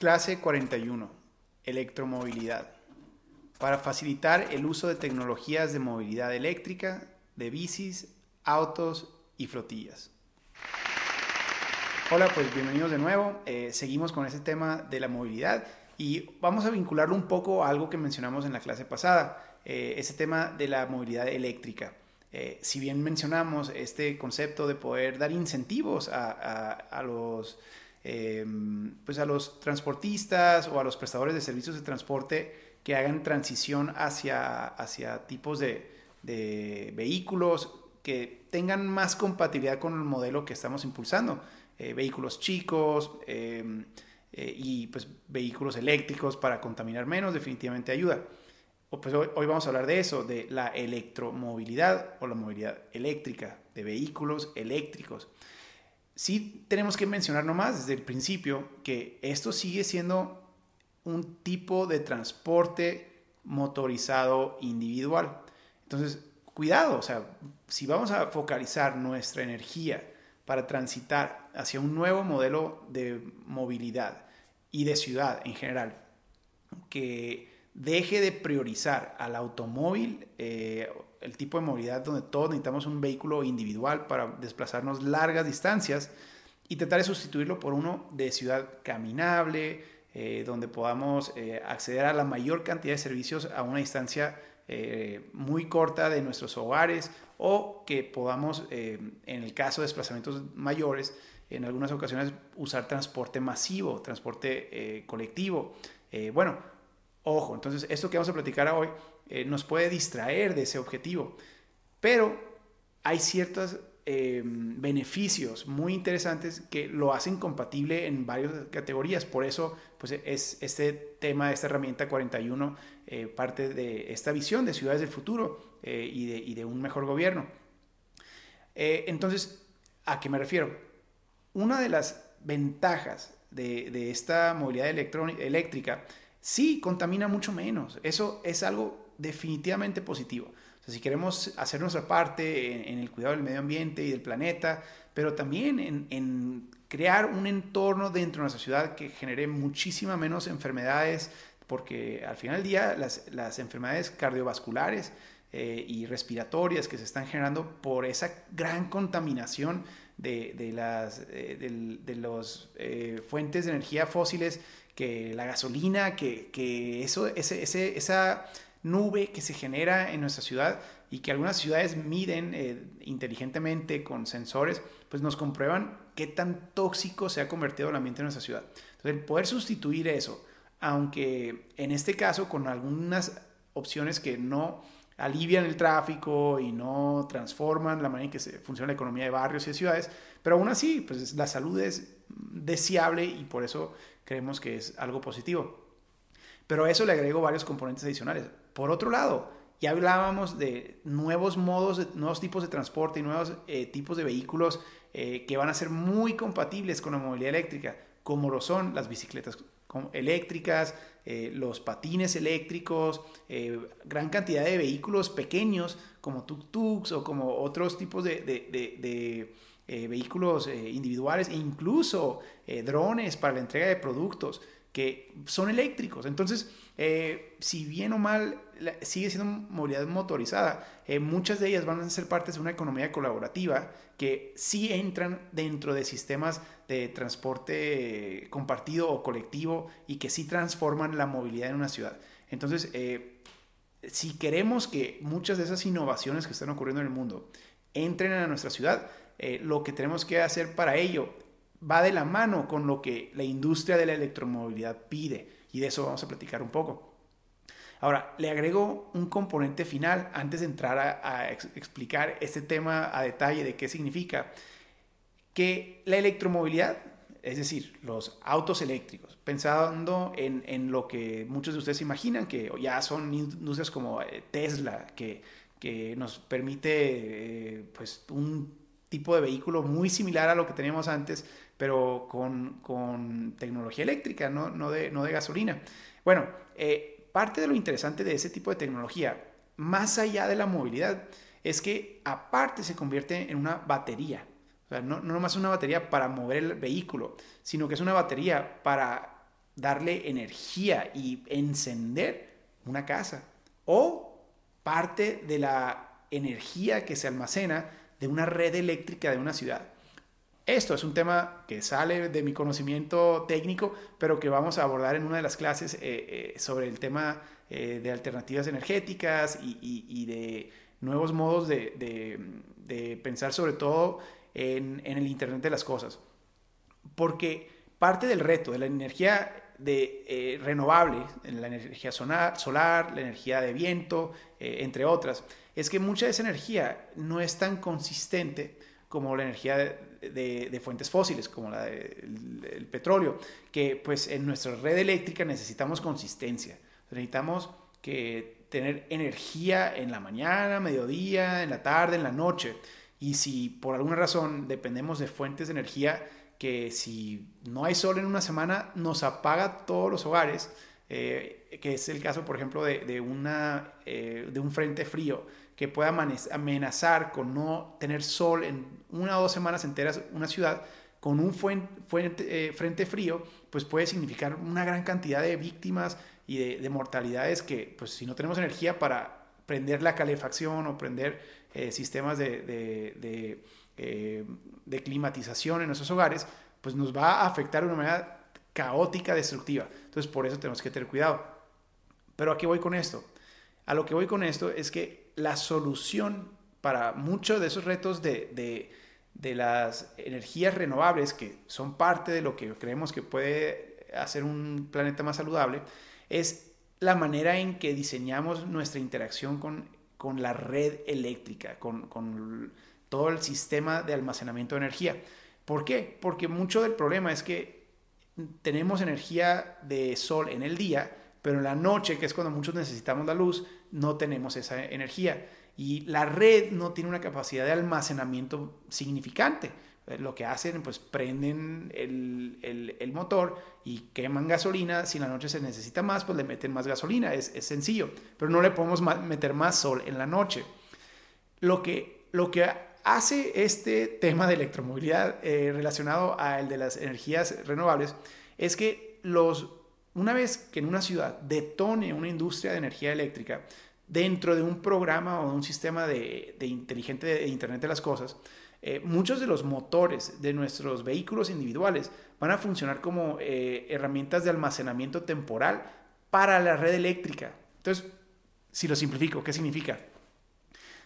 Clase 41. Electromovilidad. Para facilitar el uso de tecnologías de movilidad eléctrica, de bicis, autos y flotillas. Hola, pues bienvenidos de nuevo. Eh, seguimos con este tema de la movilidad y vamos a vincularlo un poco a algo que mencionamos en la clase pasada, eh, ese tema de la movilidad eléctrica. Eh, si bien mencionamos este concepto de poder dar incentivos a los Em, pues a los transportistas o a los prestadores de servicios de transporte que hagan transición hacia, hacia tipos de, vehículos que tengan más compatibilidad con el modelo que estamos impulsando. Eh, vehículos chicos em, eh, y pues vehículos eléctricos para contaminar menos definitivamente ayuda. Pues hoy, hoy, vamos a hablar de eso, de la electromovilidad o la movilidad eléctrica, de vehículos eléctricos sí tenemos que mencionar nomás desde el principio que esto sigue siendo un tipo de transporte motorizado individual. Entonces, cuidado, o sea, si vamos a focalizar nuestra energía para transitar hacia un nuevo modelo de movilidad y de ciudad en general, que deje de priorizar al automóvil eh, el tipo de movilidad donde todos necesitamos un vehículo individual para desplazarnos largas distancias y tratar de sustituirlo por uno de ciudad caminable, eh, donde podamos eh, acceder a la mayor cantidad de servicios a una distancia eh, muy corta de nuestros hogares o que podamos, en el caso de desplazamientos mayores, en algunas ocasiones usar transporte masivo, transporte colectivo. bueno, ojo, entonces esto que vamos a platicar hoy eh, nos puede distraer de ese objetivo. Pero hay ciertos eh, beneficios muy interesantes que lo hacen compatible en varias categorías. Por eso pues, es este tema, esta herramienta 41, eh, parte de esta visión de ciudades del futuro y de, un mejor gobierno. entonces, ¿a qué me refiero? Una de las ventajas de, de esta movilidad eléctrica sí contamina mucho menos. Eso es algo definitivamente positivo. Si queremos hacer nuestra parte en, el cuidado del medio ambiente y del planeta, pero también en, crear un entorno dentro de nuestra ciudad que genere muchísima menos enfermedades, porque al final del día las, enfermedades cardiovasculares eh, y respiratorias que se están generando por esa gran contaminación de, las eh, de, los, eh, fuentes de energía fósiles, que la gasolina, que, que eso, ese, esa nube que se genera en nuestra ciudad y que algunas ciudades miden eh, inteligentemente con sensores, pues nos comprueban qué tan tóxico se ha convertido el ambiente en nuestra ciudad. Entonces, poder sustituir eso, aunque en este caso con algunas opciones que no alivian el tráfico y no transforman la manera en que funciona la economía de barrios y de ciudades, pero aún así, pues la salud es deseable y por eso creemos que es algo positivo. Pero a eso le agrego varios componentes adicionales. Por otro lado, ya hablábamos de nuevos modos, nuevos tipos de transporte y nuevos eh, tipos de vehículos eh, que van a ser muy compatibles con la movilidad eléctrica, como lo son las bicicletas eléctricas, eh, los patines eléctricos, gran cantidad de vehículos pequeños como tuk-tuks o como otros tipos de, vehículos individuales e incluso drones para la entrega de productos que son eléctricos. Entonces, eh, si bien o mal sigue siendo movilidad motorizada, eh, muchas de ellas van a ser partes de una economía colaborativa que sí entran dentro de sistemas de transporte compartido o colectivo y que sí transforman la movilidad en una ciudad. Entonces, eh, si queremos que muchas de esas innovaciones que están ocurriendo en el mundo entren a nuestra ciudad, lo que tenemos que hacer para ello va de la mano con lo que la industria de la electromovilidad pide y de eso vamos a platicar un poco. Ahora, le agrego un componente final antes de entrar a, explicar este tema a detalle de qué significa, que la electromovilidad, es decir, los autos eléctricos, pensando en, lo que muchos de ustedes imaginan, que ya son industrias como eh, Tesla, que, que nos permite eh, pues, un tipo de vehículo muy similar a lo que teníamos antes, pero con, tecnología eléctrica, no, no, de, no de gasolina. Bueno, eh, parte de lo interesante de ese tipo de tecnología, más allá de la movilidad, es que aparte se convierte en una batería. O sea, no, no nomás una batería para mover el vehículo, sino que es una batería para darle energía y encender una casa o parte de la energía que se almacena de una red eléctrica de una ciudad. Esto es un tema que sale de mi conocimiento técnico, pero que vamos a abordar en una de las clases eh, eh, sobre el tema eh, de alternativas energéticas y, de nuevos modos de, pensar sobre todo en, el Internet de las Cosas. Porque parte del reto de la energía de, renovable, la energía solar, la energía de viento, entre otras, es que mucha de esa energía no es tan consistente como la energía de, fuentes fósiles, como la del petróleo, que pues en nuestra red eléctrica necesitamos consistencia. Necesitamos que tener energía en la mañana, mediodía, en la tarde, en la noche. Y si por alguna razón dependemos de fuentes de energía que si no hay sol en una semana nos apaga todos los hogares, eh, que es el caso, por ejemplo, de, una, eh, de un frente frío que pueda amenazar con no tener sol en una o dos semanas enteras una ciudad, con un fuente, eh, frente frío, pues puede significar una gran cantidad de víctimas y de, mortalidades que, pues si no tenemos energía para prender la calefacción o prender eh, sistemas de, eh, de, climatización en nuestros hogares, pues nos va a afectar de una manera caótica, destructiva. Entonces, por eso tenemos que tener cuidado. Pero ¿a qué voy con esto? A lo que voy con esto es que la solución para muchos de esos retos de, las energías renovables, que son parte de lo que creemos que puede hacer un planeta más saludable, es la manera en que diseñamos nuestra interacción con, con la red eléctrica, con, con, todo el sistema de almacenamiento de energía. ¿Por qué? Porque mucho del problema es que tenemos energía de sol en el día, pero en la noche, que es cuando muchos necesitamos la luz, no tenemos esa energía. Y la red no tiene una capacidad de almacenamiento significante. Eh, lo que hacen, pues prenden el, motor y queman gasolina. Si en la noche se necesita más, pues le meten más gasolina. Es, sencillo. Pero no le podemos meter más sol en la noche. Lo que, lo que hace este tema de electromovilidad eh, relacionado al de las energías renovables es que los una vez que en una ciudad detone una industria de energía eléctrica dentro de un programa o un sistema de, inteligente de Internet de las Cosas, eh, muchos de los motores de nuestros vehículos individuales van a funcionar como eh, herramientas de almacenamiento temporal para la red eléctrica. Entonces, si lo simplifico, ¿qué significa?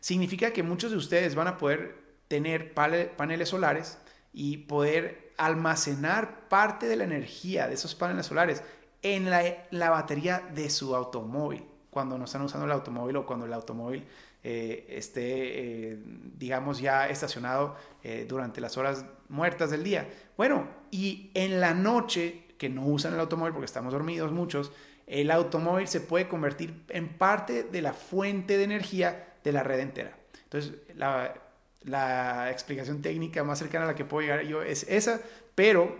Significa que muchos de ustedes van a poder tener paneles solares y poder almacenar parte de la energía de esos paneles solares en la, batería de su automóvil, cuando no están usando el automóvil o cuando el automóvil eh, esté, eh, digamos, ya estacionado eh, durante las horas muertas del día. Bueno, y en la noche, que no usan el automóvil porque estamos dormidos muchos, el automóvil se puede convertir en parte de la fuente de energía de la red entera. Entonces, la, la explicación técnica más cercana a la que puedo llegar yo es esa, pero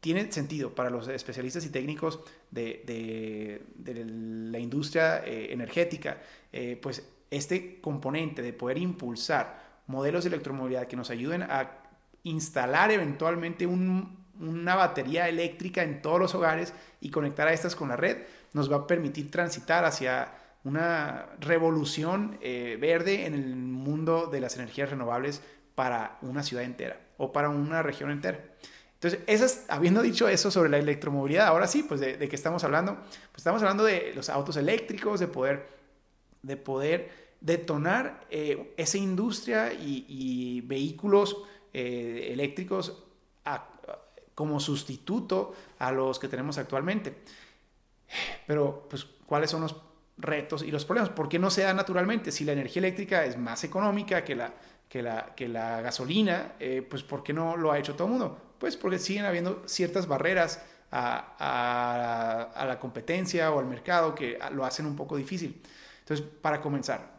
tiene sentido para los especialistas y técnicos de, la industria eh, energética, eh, pues este componente de poder impulsar modelos de electromovilidad que nos ayuden a instalar eventualmente una batería eléctrica en todos los hogares y conectar a estas con la red, nos va a permitir transitar hacia una revolución eh, verde en el mundo de las energías renovables para una ciudad entera o para una región entera. Entonces, esas, habiendo dicho eso sobre la electromovilidad, ahora sí, pues de, qué estamos hablando, pues estamos hablando de los autos eléctricos, de poder, de poder detonar eh, esa industria y, vehículos eh, eléctricos como sustituto a los que tenemos actualmente. Pero, pues, ¿cuáles son los retos y los problemas? ¿Por qué no se da naturalmente? Si la energía eléctrica es más económica que la, que la, que la gasolina, eh, pues ¿por qué no lo ha hecho todo el mundo? Pues porque siguen habiendo ciertas barreras a, la competencia o al mercado que lo hacen un poco difícil. Entonces, para comenzar,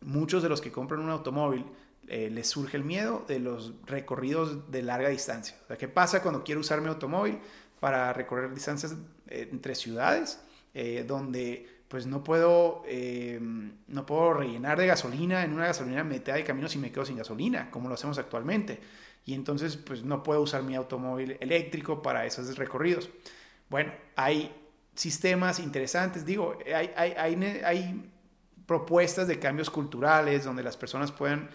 muchos de los que compran un automóvil eh, les surge el miedo de los recorridos de larga distancia. O sea, ¿qué pasa cuando quiero usar mi automóvil para recorrer distancias eh, entre ciudades eh, donde pues no puedo, no puedo rellenar de gasolina en una gasolina mitad de camino si me quedo sin gasolina, como lo hacemos actualmente? Y entonces pues no puedo usar mi automóvil eléctrico para esos recorridos. Bueno, hay sistemas interesantes, digo, hay, hay, hay, propuestas de cambios culturales donde las personas puedan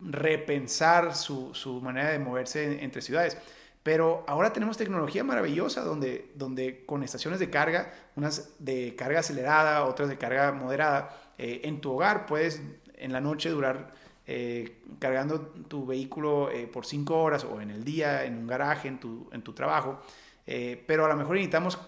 repensar su, su manera de moverse entre ciudades. Pero ahora tenemos tecnología maravillosa donde, donde con estaciones de carga, unas de carga acelerada, otras de carga moderada, eh, en tu hogar puedes en la noche durar eh, cargando tu vehículo eh, por cinco horas o en el día, en un garaje, en tu, en tu trabajo. pero a lo mejor necesitamos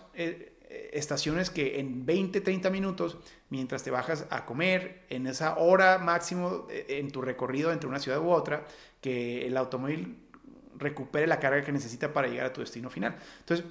estaciones que en 20, 30 minutos, mientras te bajas a comer, en esa hora máximo en tu recorrido entre una ciudad u otra, que el automóvil recupere la carga que necesita para llegar a tu destino final. Entonces,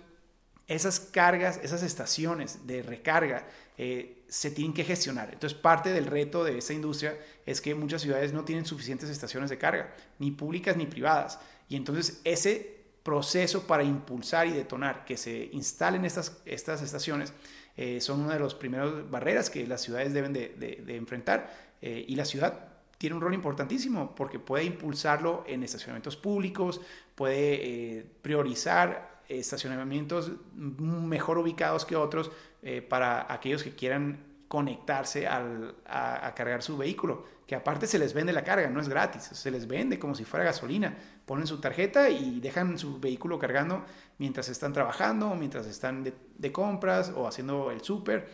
esas cargas, esas estaciones de recarga eh, se tienen que gestionar. Entonces, parte del reto de esa industria es que muchas ciudades no tienen suficientes estaciones de carga, ni públicas ni privadas. Y entonces ese proceso para impulsar y detonar que se instalen estas, estas estaciones eh, son una de las primeras barreras que las ciudades deben de, enfrentar. Eh, y la ciudad tiene un rol importantísimo porque puede impulsarlo en estacionamientos públicos, puede eh, priorizar estacionamientos mejor ubicados que otros eh, para aquellos que quieran conectarse al, a, cargar su vehículo, que aparte se les vende la carga, no es gratis, se les vende como si fuera gasolina. Ponen su tarjeta y dejan su vehículo cargando mientras están trabajando, mientras están de, compras o haciendo el súper,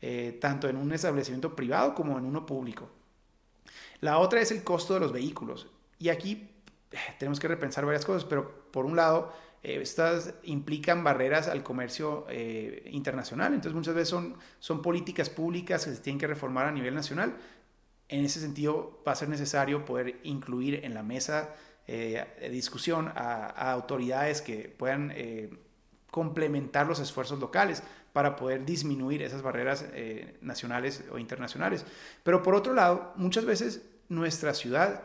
eh, tanto en un establecimiento privado como en uno público. La otra es el costo de los vehículos. Y aquí eh, tenemos que repensar varias cosas, pero por un lado, eh, estas implican barreras al comercio eh, internacional. Entonces muchas veces son, son políticas públicas que se tienen que reformar a nivel nacional. En ese sentido va a ser necesario poder incluir en la mesa de discusión a, autoridades que puedan complementar los esfuerzos locales para poder disminuir esas barreras nacionales o internacionales. Pero por otro lado, muchas veces nuestra ciudad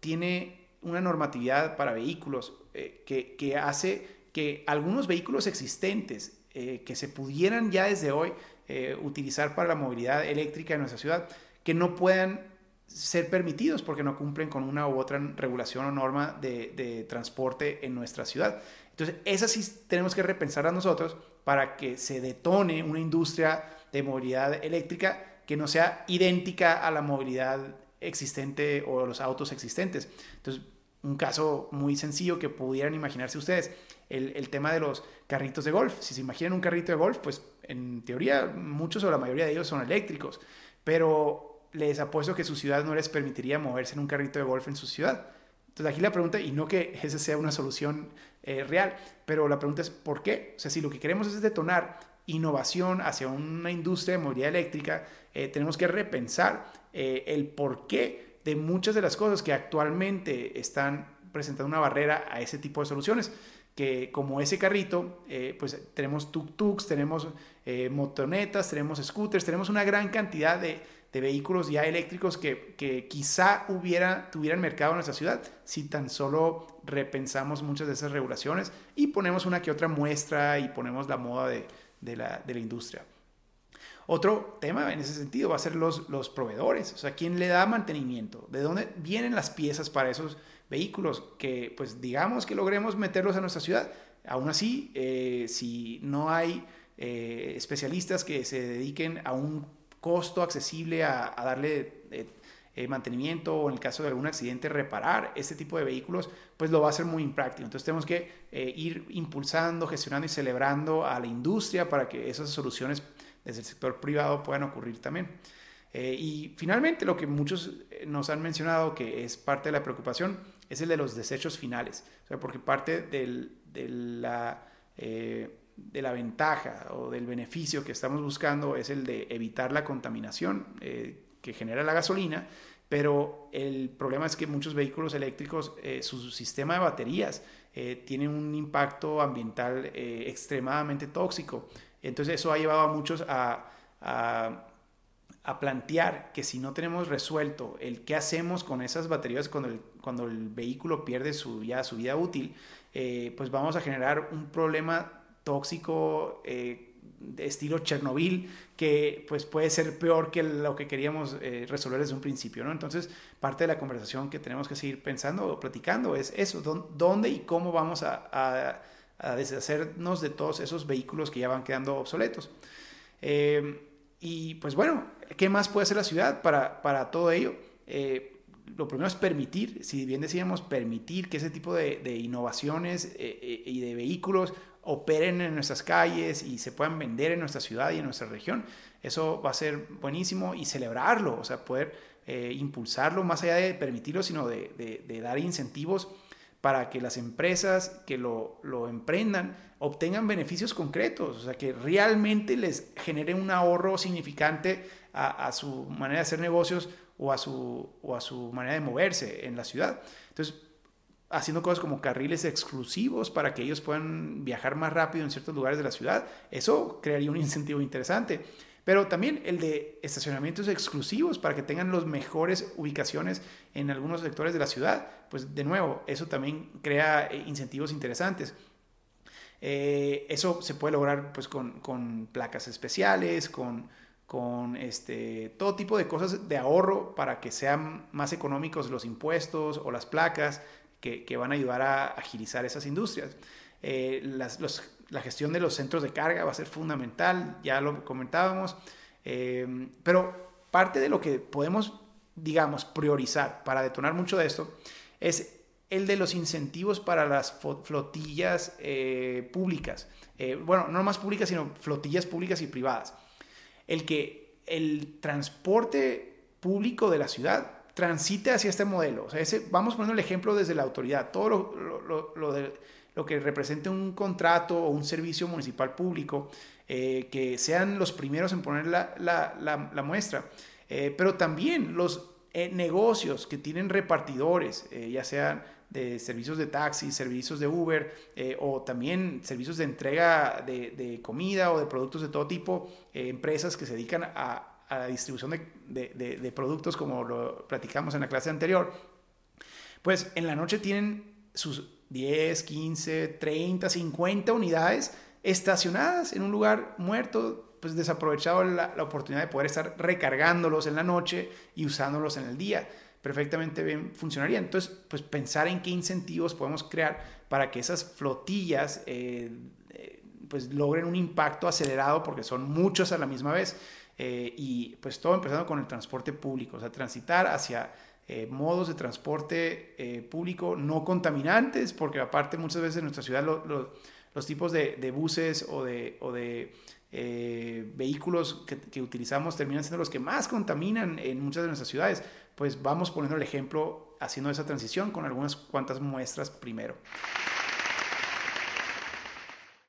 tiene una normatividad para vehículos eh, que, hace que algunos vehículos existentes eh, que se pudieran ya desde hoy eh, utilizar para la movilidad eléctrica en nuestra ciudad, que no puedan ser permitidos porque no cumplen con una u otra regulación o norma de, de transporte en nuestra ciudad. Entonces, esas sí tenemos que repensar a nosotros para que se detone una industria de movilidad eléctrica que no sea idéntica a la movilidad existente o los autos existentes. Entonces, un caso muy sencillo que pudieran imaginarse ustedes, el, tema de los carritos de golf. Si se imaginan un carrito de golf, pues en teoría muchos o la mayoría de ellos son eléctricos, pero les apuesto que su ciudad no les permitiría moverse en un carrito de golf en su ciudad. Entonces aquí la pregunta, y no que esa sea una solución eh, real, pero la pregunta es ¿por qué? O sea, si lo que queremos es detonar innovación hacia una industria de movilidad eléctrica, eh, tenemos que repensar eh, el por qué de muchas de las cosas que actualmente están presentando una barrera a ese tipo de soluciones. Que como ese carrito, eh, pues tenemos tuk-tuks, tenemos motonetas, tenemos scooters, tenemos una gran cantidad de, vehículos ya eléctricos que, que, quizá hubiera, tuvieran mercado en nuestra ciudad si tan solo repensamos muchas de esas regulaciones y ponemos una que otra muestra y ponemos la moda de, de la, de la industria. Otro tema en ese sentido va a ser los, los proveedores, o sea, quién le da mantenimiento, de dónde vienen las piezas para esos vehículos que, pues, digamos que logremos meterlos a nuestra ciudad. Aún así, eh, si no hay eh, especialistas que se dediquen a un costo accesible a, darle eh, mantenimiento o en el caso de algún accidente reparar este tipo de vehículos, pues lo va a ser muy impráctico. Entonces tenemos que ir impulsando, gestionando y celebrando a la industria para que esas soluciones desde el sector privado puedan ocurrir también. Eh, y finalmente, lo que muchos eh, nos han mencionado que es parte de la preocupación es el de los desechos finales, o sea, porque parte del, de, la, eh, de la ventaja o del beneficio que estamos buscando es el de evitar la contaminación que genera la gasolina, pero el problema es que muchos vehículos eléctricos, su sistema de baterías tiene un impacto ambiental extremadamente tóxico. Entonces eso ha llevado a muchos a, plantear que si no tenemos resuelto el qué hacemos con esas baterías cuando el, cuando el vehículo pierde su, ya, su vida útil, eh, pues vamos a generar un problema tóxico eh, de estilo Chernobyl que pues puede ser peor que lo que queríamos eh, resolver desde un principio, ¿no? Entonces, parte de la conversación que tenemos que seguir pensando o platicando es eso, dónde y cómo vamos a deshacernos de todos esos vehículos que ya van quedando obsoletos. Eh, y pues bueno, ¿qué más puede hacer la ciudad para, para todo ello? Eh, lo primero es permitir, si bien decíamos, permitir que ese tipo de, innovaciones y de vehículos operen en nuestras calles y se puedan vender en nuestra ciudad y en nuestra región. Eso va a ser buenísimo y celebrarlo, o sea, poder eh, impulsarlo más allá de permitirlo, sino de, dar incentivos para que las empresas que lo, emprendan obtengan beneficios concretos, o sea, que realmente les genere un ahorro significante a, su manera de hacer negocios o a, su, o a su manera de moverse en la ciudad. Entonces, haciendo cosas como carriles exclusivos para que ellos puedan viajar más rápido en ciertos lugares de la ciudad, eso crearía un incentivo interesante. Pero también el de estacionamientos exclusivos para que tengan las mejores ubicaciones en algunos sectores de la ciudad, pues de nuevo, eso también crea eh, incentivos interesantes. Eh, eso se puede lograr pues con, placas especiales, con, con este, todo tipo de cosas de ahorro para que sean más económicos los impuestos o las placas, que, van a ayudar a agilizar esas industrias. Eh, la gestión de los centros de carga va a ser fundamental, ya lo comentábamos, eh, pero parte de lo que podemos, digamos, priorizar para detonar mucho de esto es el de los incentivos para las flotillas eh, públicas. bueno, no más públicas, sino flotillas públicas y privadas. El que el transporte público de la ciudad transite hacia este modelo. O sea, ese, vamos poniendo el ejemplo desde la autoridad. Todo lo, lo, de, lo que represente un contrato o un servicio municipal público, eh, que sean los primeros en poner la, la, muestra. Eh, pero también los eh, negocios que tienen repartidores, ya sean de servicios de taxi, servicios de Uber o también servicios de entrega de, de, comida o de productos de todo tipo, empresas que se dedican a a la distribución de, productos como lo platicamos en la clase anterior, pues en la noche tienen sus 10, 15, 30, 50 unidades estacionadas en un lugar muerto, pues desaprovechado la, oportunidad de poder estar recargándolos en la noche y usándolos en el día. Perfectamente bien funcionaría. Entonces, pues pensar en qué incentivos podemos crear para que esas flotillas eh, eh, pues logren un impacto acelerado porque son muchos a la misma vez. Eh, y pues todo empezando con el transporte público, o sea, transitar hacia eh, modos de transporte eh, público no contaminantes, porque aparte muchas veces en nuestra ciudad los tipos de, buses o de, o de vehículos que, que, utilizamos terminan siendo los que más contaminan en muchas de nuestras ciudades. Pues vamos poniendo el ejemplo haciendo esa transición con algunas cuantas muestras primero.